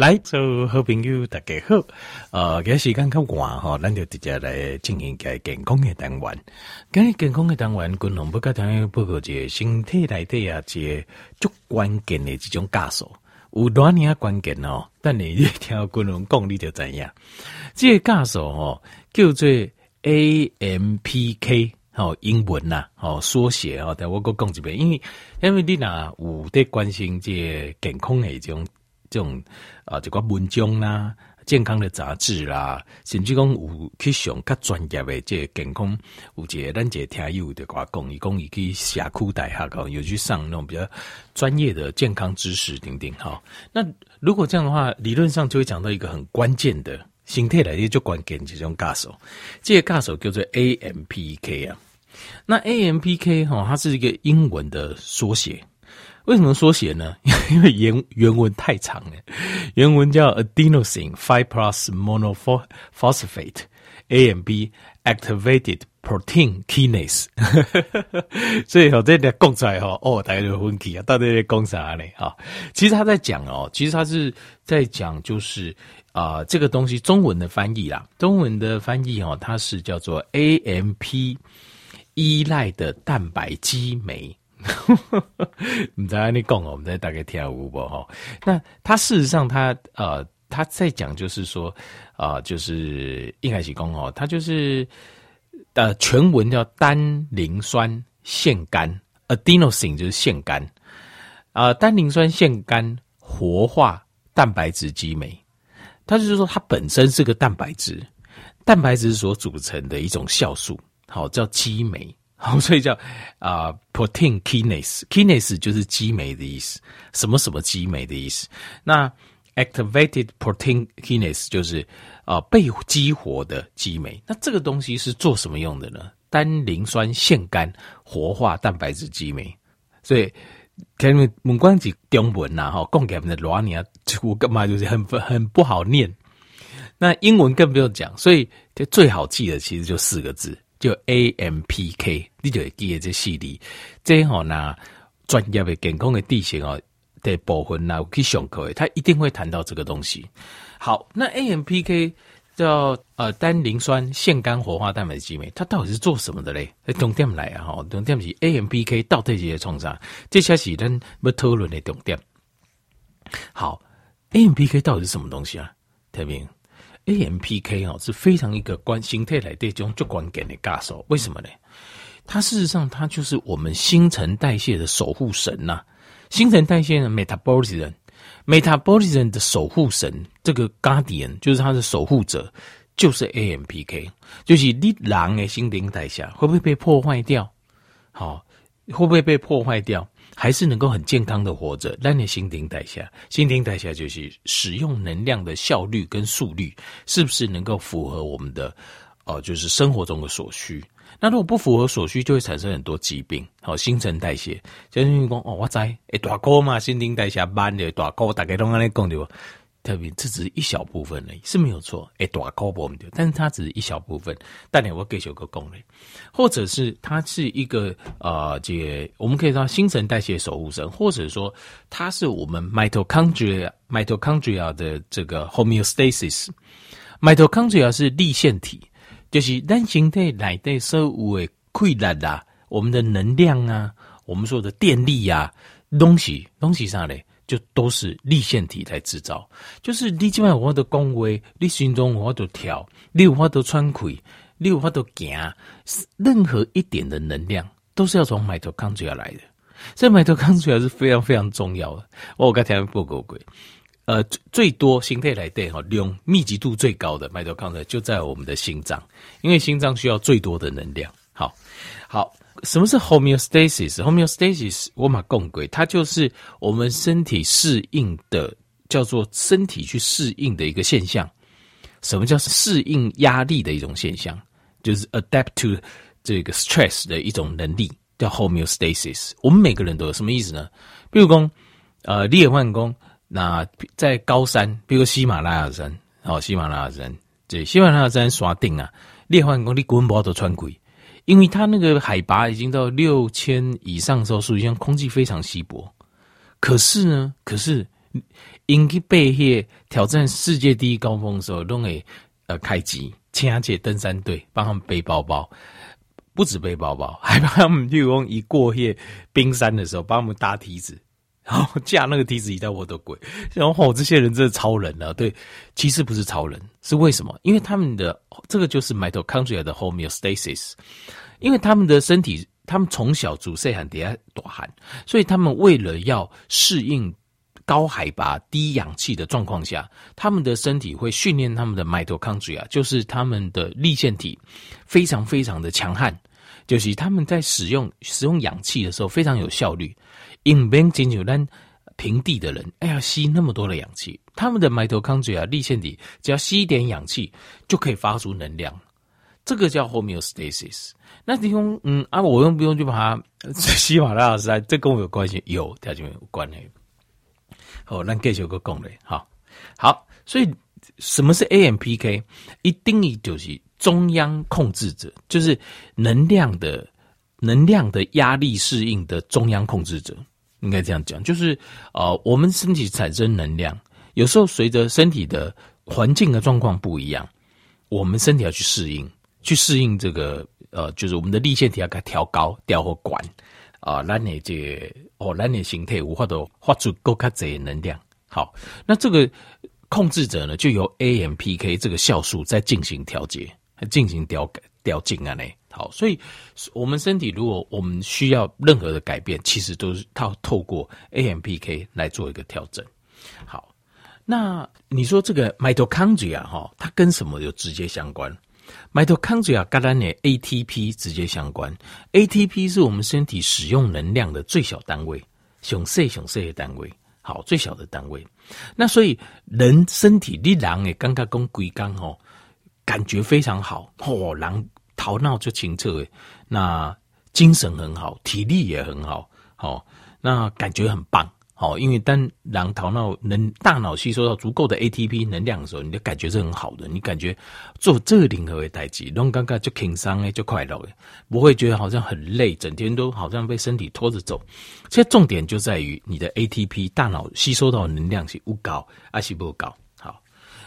来，做好朋友大家好。呃，今时间较晚哈，咱就直接来进行个健康的单元。今日健康的单元，共同不甲大家报告一个身体内底啊，一个足关键的这种假素，有哪样关键哦？但你一听共同讲，你就知影。这个假素哦，叫做 AMPK，哦，英文呐，哦，缩写哦，但我搁讲一遍，因为因为你呐有在关心这个健康的这种。这种啊，这个文章啦，健康的杂志啦，甚至讲有去上较专业的这个健康，有一个咱这个听友的话讲，伊讲伊去社区大学搞，有去上那种比较专业的健康知识等等哈。那如果这样的话，理论上就会讲到一个很关键的形态来，也就关键这种假素，这个假素叫做 AMPK 啊。那 AMPK 哈，它是一个英文的缩写。为什么缩写呢？因为原原文太长了，原文叫 Adenosine Five Plus Monophosphate AMP Activated Protein Kinase。所以哦，这里讲出来哈，哦，大家就分歧啊，到底在讲啥呢？哈，其实他在讲哦，其实他是在讲，就是啊、呃，这个东西中文的翻译啦，中文的翻译哦，它是叫做 AMP 依赖的蛋白激酶。你在那里讲哦，我们在大概跳舞不哈？那他事实上他，呃，他在讲就是说啊、呃，就是一开始讲哦，他就是呃，全文叫单磷酸腺苷 （adenosine），就是腺苷啊、单磷酸腺苷活化蛋白质激酶。他就是说，它本身是个蛋白质，蛋白质所组成的一种酵素，好叫激酶。好，所以叫啊、protein kinase，kinase 就是激酶的意思，什么什么激酶的意思。那 activated protein kinase 就是啊、被激活的激酶。那这个东西是做什么用的呢？单磷酸腺苷活化蛋白质激酶。所以，前面门关子中文呐，哈，讲给我们的罗尼亚，我干嘛就是很很不好念。那英文更不用讲，所以就最好记的其实就四个字。就 AMPK，你就会记得这系列。这好呢，专业的健康的地形哦的部分呢，去上课，他一定会谈到这个东西。好，那 AMPK 叫呃单磷酸腺苷活化蛋白激酶，它到底是做什么的嘞？重点来啊哈，重点是 AMPK 到底是创啥？这才是咱要讨论的重点。好，AMPK 到底是什么东西啊？特别。AMPK 哦，是非常一个关形态来对中就关键的假素，为什么呢？它事实上它就是我们新陈代谢的守护神呐、新陈代谢的 metabolism，metabolism 的守护神，这个 guardian 就是它的守护者，就是 AMPK，就是你人的新陈代谢会不会被破坏掉？好，会不会被破坏掉？还是能够很健康的活着，那你新陈代谢，新陈代谢就是使用能量的效率跟速率，是不是能够符合我们的哦、就是生活中的所需？那如果不符合所需，就会产生很多疾病。好，新陈代谢，就是讲哦，我知，诶，大哥嘛，新陈代谢慢的大哥，大家都安尼讲对吧？特别这只是一小部分而已，是没有错。诶，大高不对，但是它只是一小部分。但你我给有个功能，或者是它是一个呃，这个我们可以说新陈代谢守护神，或者说它是我们 mitochondria mitochondria 的这个 homeostasis。mitochondria 是粒线体，就是单形态来的所有的溃烂啦，我们的能量啊，我们说的电力呀、啊，东西东西上来。就都是立线体来制造，就是你今晚我都讲话，你心中我都跳，你有法都喘气，你有法都行，任何一点的能量都是要从 mitochondria 来的，所以 mitochondria 是非常非常重要的。我刚才报告过，呃，最多形态来对哈，量密集度最高的 mitochondria 就在我们的心脏，因为心脏需要最多的能量。好，好。什么是 homeostasis？homeostasis 我马共轨，它就是我们身体适应的，叫做身体去适应的一个现象。什么叫适应压力的一种现象？就是 adapt to 这个 stress 的一种能力，叫 homeostasis。我们每个人都有什么意思呢？比如说，呃，列换工，那在高山，比如喜马拉雅山，好，喜马拉雅山，对，喜马拉雅山刷顶啊，列换工，你滚包都穿鬼。因为它那个海拔已经到六千以上的时候，属于像空气非常稀薄。可是呢，可是因去背些挑战世界第一高峰的时候，都会呃开机，请阿姐登山队帮他们背包包，不止背包包，还帮他们就用一过夜冰山的时候，帮他们搭梯子，然后架那个梯子一带我的鬼。然后这些人真的超人啊！对，其实不是超人，是为什么？因为他们的这个就是 mitochondria 的 homeostasis，因为他们的身体，他们从小祖岁很底下多汗，所以他们为了要适应。高海拔、低氧气的状况下，他们的身体会训练他们的 mitochondria，就是他们的粒线体，非常非常的强悍，就是他们在使用使用氧气的时候非常有效率。因边仅有单平地的人，哎呀，吸那么多的氧气，他们的 mitochondria 粒线体只要吸一点氧气就可以发出能量，这个叫 homeostasis。那你用嗯啊，我用不用就把它 喜马拉雅山？这跟我有关系？有，条件有关系。哦，那继续个讲嘞，好，好，所以什么是 AMPK？一定义就是中央控制者，就是能量的能量的压力适应的中央控制者，应该这样讲，就是呃，我们身体产生能量，有时候随着身体的环境的状况不一样，我们身体要去适应，去适应这个呃，就是我们的立线体要给它调高、调或管。啊，咱的这哦，咱的形态无法度发出够卡侪能量。好，那这个控制者呢，就由 AMPK 这个酵素在进行调节，进行调改调进啊呢。好，所以我们身体如果我们需要任何的改变，其实都是靠透过 AMPK 来做一个调整。好，那你说这个 mitochondria 哈，它跟什么有直接相关？Mitochondria 跟咱的 ATP 直接相关，ATP 是我们身体使用能量的最小单位，熊 C 熊 C 的单位，好，最小的单位。那所以人身体力量诶，刚刚讲龟刚哦，感觉非常好哦，人头脑就清澈，那精神很好，体力也很好，好，那感觉很棒。好，因为当让头脑能大脑吸收到足够的 ATP 能量的时候，你的感觉是很好的。你感觉做这个任何的代志，拢感觉就轻松诶，就快乐诶，不会觉得好像很累，整天都好像被身体拖着走。其实重点就在于你的 ATP 大脑吸收到的能量是不高还是不高。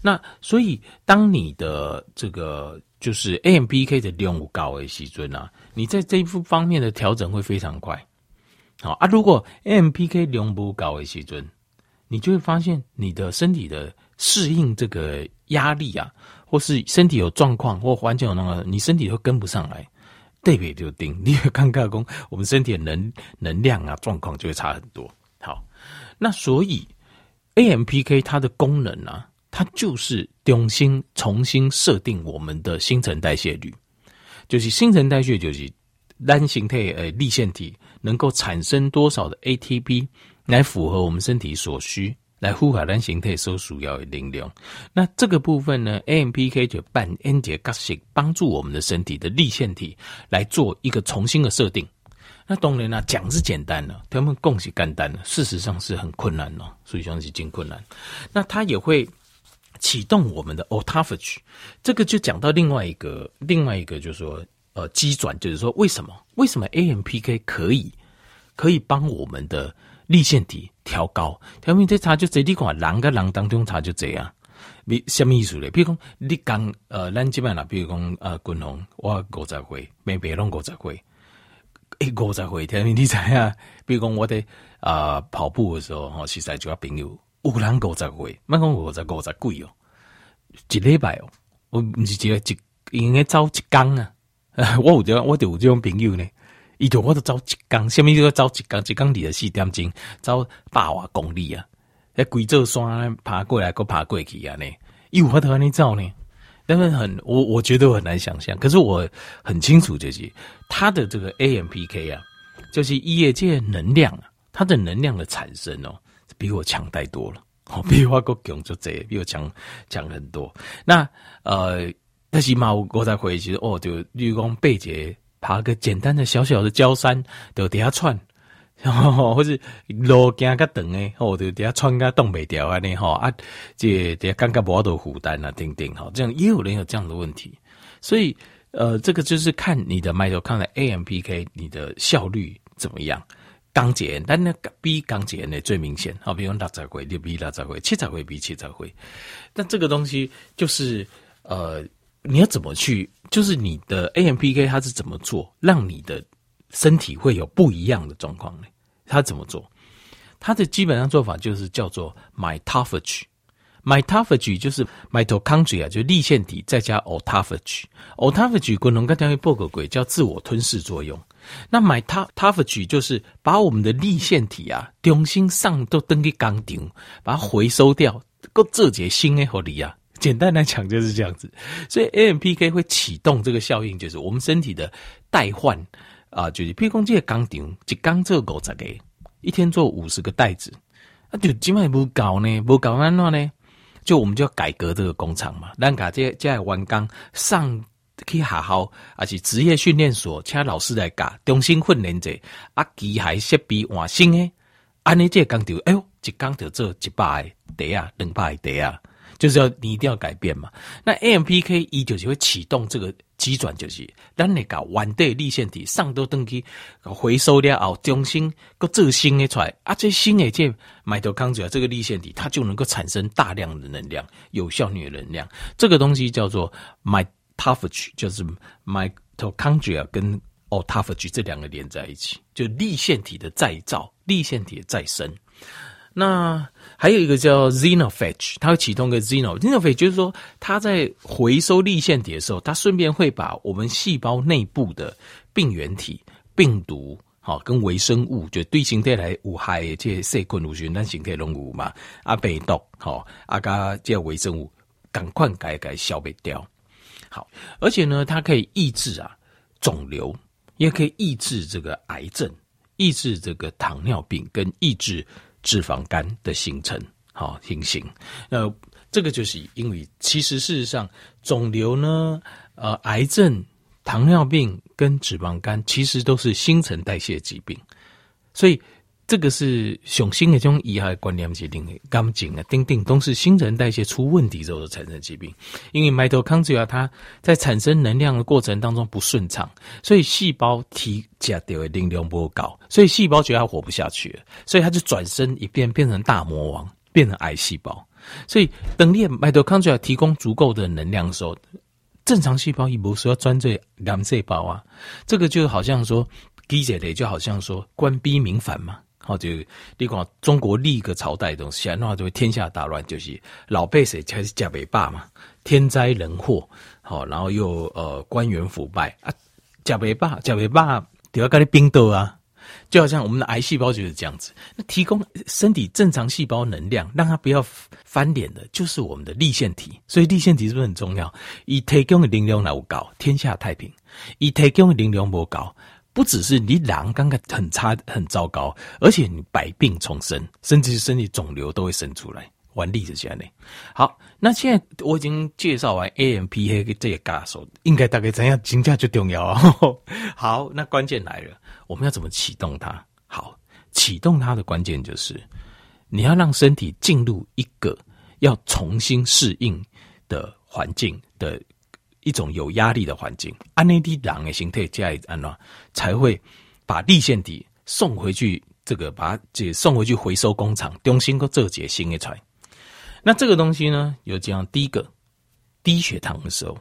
那所以当你的这个就是 AMPK 的量高诶，时阵啊，你在这一方面的调整会非常快。好啊，如果 AMPK 量不高的时阵，你就会发现你的身体的适应这个压力啊，或是身体有状况或环境有那个，你身体会跟不上来，对比就定，你会尴尬工，我们身体的能能量啊状况就会差很多。好，那所以 AMPK 它的功能啊，它就是重新重新设定我们的新陈代谢率，就是新陈代谢就是单形态呃立线体。能够产生多少的 ATP 来符合我们身体所需，来呼海单形态所需要的能量。那这个部分呢，AMPK 就扮演这个角色，帮助我们的身体的立线体来做一个重新的设定。那当然啦，讲是简单了，他们共是简单了，事实上是很困难哦，所以讲是真困难。那它也会启动我们的 autophagy，这个就讲到另外一个，另外一个就是说。呃，机转就是说，为什么？为什么 AMPK 可以可以帮我们的立线体调高？调明这差就这地方，人跟人当中差就这样。比什么意思呢？比如讲，你刚呃，咱这边啦，比如讲呃，军红我五十岁，没别拢五十岁，诶，五十岁，调明你知啊？比如讲我哋啊、呃、跑步的时候，哈，实在就要朋友有人五十岁，莫讲五十五十几哦，一礼拜哦，我唔是一个一应该走一工啊。我有这我就有这种朋友呢，伊就我都走一工，什么叫做走一工？一工二十四点钟，走百外公里啊！喺贵州山爬过来，过爬过去啊！呢，有法度安尼走呢？但是很，我我觉得我很难想象。可是我很清楚，就是他的这个 AMPK 啊，就是业界能量啊，它的能量的产生哦，比我强太多了。比我够强就这，比我强强很多。那呃。但是嘛，我再回去哦，就例如讲背节爬个简单的小小的郊山，就底下窜，然 后或是路行较长诶，哦，就底下窜个动袂掉安尼吼啊，这底下感觉无法度负担啊，等等哈，这样也有人有这样的问题，所以呃，这个就是看你的 m i t o c o n d r i a AMPK 你的效率怎么样，刚结，但那比刚结呢最明显。好，比如六十岁就比六十岁，七十岁比七十岁。但这个东西就是呃，你要怎么去？就是你的 AMPK 它是怎么做，让你的身体会有不一样的状况呢？它怎么做？它的基本上做法就是叫做 mitophagy。mitophagy 就是 mitochondria 就粒线体再加 autophagy，autophagy 功能刚才报告过叫自我吞噬作用。那买它它不举就是把我们的立线体啊，重新上都登给钢钉，把它回收掉，够这节新的合理啊。简单来讲就是这样子，所以 AMPK 会启动这个效应，就是我们身体的代换啊，就是譬如说这个钢钉，一钢做五十个，一天做五十个袋子，那就基本上不搞呢，不搞安那呢？就我们就要改革这个工厂嘛，让把这这完工上去学校，还是职业训练所请老师来教，重新训练者啊，机械设备换新诶，安尼这工就哎呦，一工就做一百个袋啊，两百个袋啊，就是要你一定要改变嘛。那 AMPK 一就是会启动这个机转，就是咱你搞完的立线体上都登去回收了后，重新搁做新的出来啊，这新的这。麦头康主要这个立线体，它就能够产生大量的能量，有效率的能量。这个东西叫做 mitophagy，就是 mitochondria 跟 autophagy 这两个连在一起，就粒线体的再造，粒线体的再生。那还有一个叫 xenophage，它会启动个 xeno，xenophage 就是说，它在回收粒线体的时候，它顺便会把我们细胞内部的病原体、病毒。好，跟微生物就对形态来有害的这些细菌、细菌，咱形态拢有嘛？啊，病毒，好，啊，加这些微生物，赶快改改消灭掉。好，而且呢，它可以抑制啊肿瘤，也可以抑制这个癌症，抑制这个糖尿病，跟抑制脂肪肝的形成，好，形成。呃这个就是因为，其实事实上，肿瘤呢，呃，癌症。糖尿病跟脂肪肝其实都是新陈代谢疾病，所以这个是雄性的这种遗骸观念决定的，钢筋啊、钉钉都是新陈代谢出问题之后产生疾病。因为 mitochondria 它在产生能量的过程当中不顺畅，所以细胞提加掉的能量不够高，所以细胞觉得它活不下去了，所以它就转身一变变成大魔王，变成癌细胞。所以等你 mitochondria 提供足够的能量的时候。正常细胞也不是要专对癌细胞啊，这个就好像说，记者的就好像说官逼民反嘛，好就你讲中国历个朝代的东西，那就会天下大乱，就是老百姓才是假尾巴嘛，天灾人祸，好，然后又呃官员腐败啊，假尾巴假尾巴就要跟你冰斗啊。就好像我们的癌细胞就是这样子，那提供身体正常细胞能量，让它不要翻脸的，就是我们的粒线体。所以粒线体是不是很重要？以提供的能量来搞天下太平，以提供的能量不搞，不只是你狼刚刚很差很糟糕，而且你百病丛生，甚至身体肿瘤都会生出来。玩例子下呢，好，那现在我已经介绍完 AMPK 这个歌手，应该大概怎样？评价就重要啊。好，那关键来了。我们要怎么启动它？好，启动它的关键就是你要让身体进入一个要重新适应的环境的一种有压力的环境。安内蒂朗的形态加以安了，才会把粒线体送回去。这个把它送回去回收工厂，重新个做解新的出。那这个东西呢，有这样第一个低血糖的时候。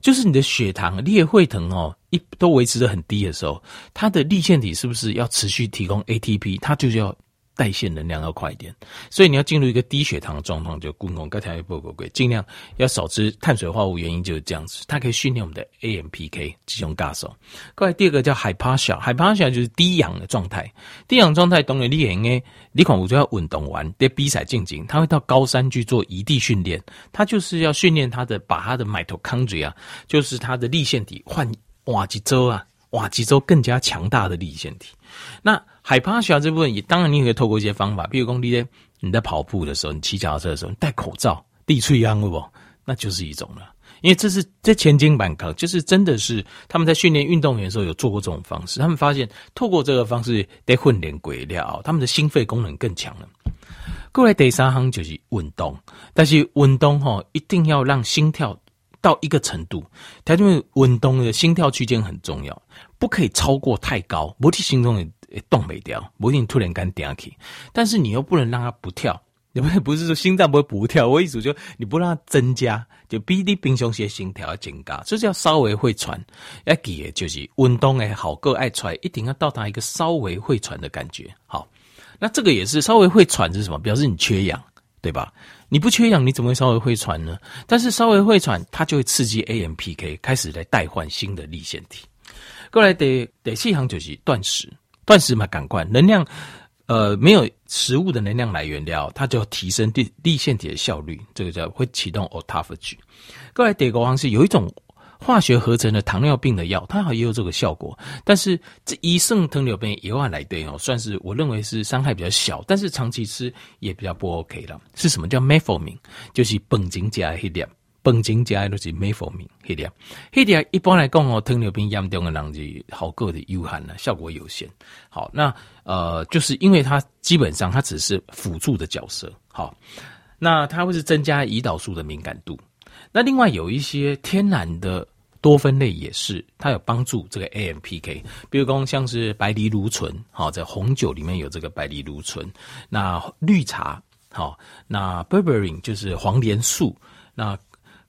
就是你的血糖、你也会疼哦，一都维持得很低的时候，它的粒线体是不是要持续提供 ATP？它就是要。代谢能量要快一点，所以你要进入一个低血糖的状况，就共同该调一波波贵，尽量要少吃碳水化合物。原因就是这样子，它可以训练我们的 AMPK 这种感受。过来，第二个叫 Hypoxia，Hypoxia 就是低氧的状态。低氧状态，当然你也应该，你可能就要运动完，在比赛进行，他会到高山去做移地训练，他就是要训练他的，把他的 mitochondria，就是他的粒线体换瓦吉州啊，瓦吉州更加强大的粒线体。那海趴下这部分也当然，你也可以透过一些方法，比如说你在你在跑步的时候，你骑脚踏车的时候，你戴口罩，地吹秧，不，那就是一种了。因为这是这前经板抗，就是真的是他们在训练运动员的时候有做过这种方式，他们发现透过这个方式得混点鬼料，他们的心肺功能更强了。过来第三行就是运动，但是运动哈一定要让心跳到一个程度，它因为运动的心跳区间很重要，不可以超过太高，不体心中的。动没掉，不一定突然间掉起，但是你又不能让它不跳。你不不是说心脏不会不跳，我意思就你不让它增加，就比你平常时心跳要增加，这叫稍微会喘。要记的就是运动诶，好个爱喘，一定要到达一个稍微会喘的感觉。好，那这个也是稍微会喘是什么？表示你缺氧，对吧？你不缺氧，你怎么会稍微会喘呢？但是稍微会喘，它就会刺激 AMPK 开始来代换新的粒线体。过来的第四行就是断食，断食嘛，赶快能量。呃，没有食物的能量来源了，它就提升粒粒线体的效率，这个叫会启动 autophagy。过来第二个方式，有一种化学合成的糖尿病的药，它好像也有这个效果，但是这一胜糖尿病一万来对哦，算是我认为是伤害比较小，但是长期吃也比较不 OK 了。是什么叫 metformin？就是苯精加一点。苯精加的是美福明，黑点，黑点一般来讲哦，糖尿病严重的人是好个的有限了，效果有限。好，那呃，就是因为它基本上它只是辅助的角色。好，那它会是增加胰岛素的敏感度。那另外有一些天然的多酚类也是，它有帮助这个 AMPK，比如说像是白藜芦醇，好，在红酒里面有这个白藜芦醇。那绿茶，好，那 berberine 就是黄连素，那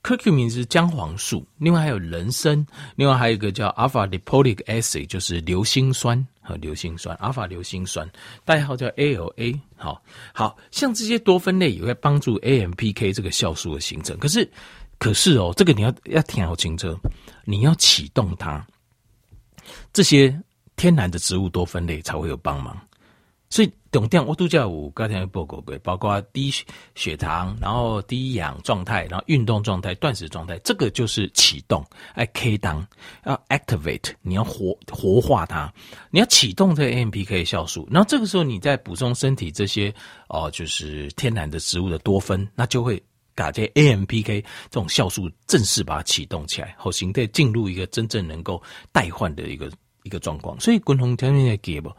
Curcumin 是姜黄素，另外还有人参，另外还有一个叫 alpha lipoic acid，就是硫辛酸和硫辛酸，alpha 硫辛酸，代号叫 ALA。好，好像这些多酚类也会帮助 AMPK 这个酵素的形成。可是，可是哦，这个你要要听好清楚，你要启动它，这些天然的植物多酚类才会有帮忙。所以，重点我都叫我刚才报告过，包括低血糖，然后低氧状态，然后运动状态、断食状态，这个就是启动，哎，K 档要 activate，你要活活化它，你要启动这个 AMPK 酵素，然后这个时候你再补充身体这些哦、就是天然的植物的多酚，那就会把这 AMPK 这种酵素正式把它启动起来，好，形态进入一个真正能够代换的一个一个状况。所以，共同条件要给不。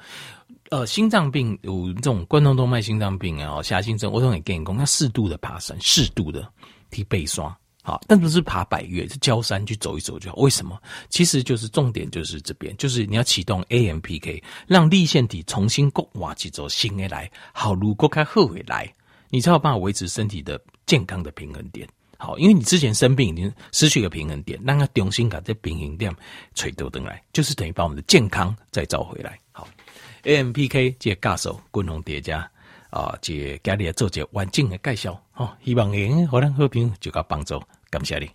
呃，心脏病有这种冠状动脉心脏病啊，狭心症，我都很建议讲，要适度的爬山，适度的提背刷，好，但不是爬百岳，是郊山去走一走就好。为什么？其实就是重点就是这边，就是你要启动 AMPK，让粒线体重新过瓦几走新的来，好，如果开后悔来，你才有办法维持身体的健康的平衡点。好，因为你之前生病已经失去了平衡点，让它重新把这平衡点垂头等来，就是等于把我们的健康再找回来。好。AMPK 这个教授共同叠加啊，这家里做一个完整的介绍，哦，希望能给咱好评就个帮助，感谢你。